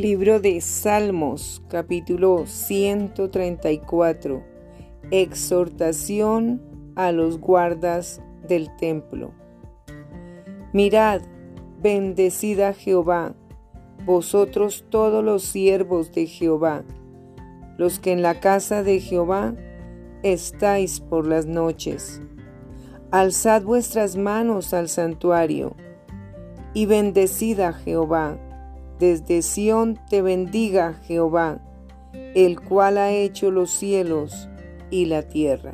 Libro de Salmos, capítulo 134. Exhortación a los guardas del templo. Mirad, bendecid a Jehová, vosotros todos los siervos de Jehová, los que en la casa de Jehová estáis por las noches. Alzad vuestras manos al santuario y bendecid a Jehová. Desde Sión te bendiga Jehová, el cual ha hecho los cielos y la tierra.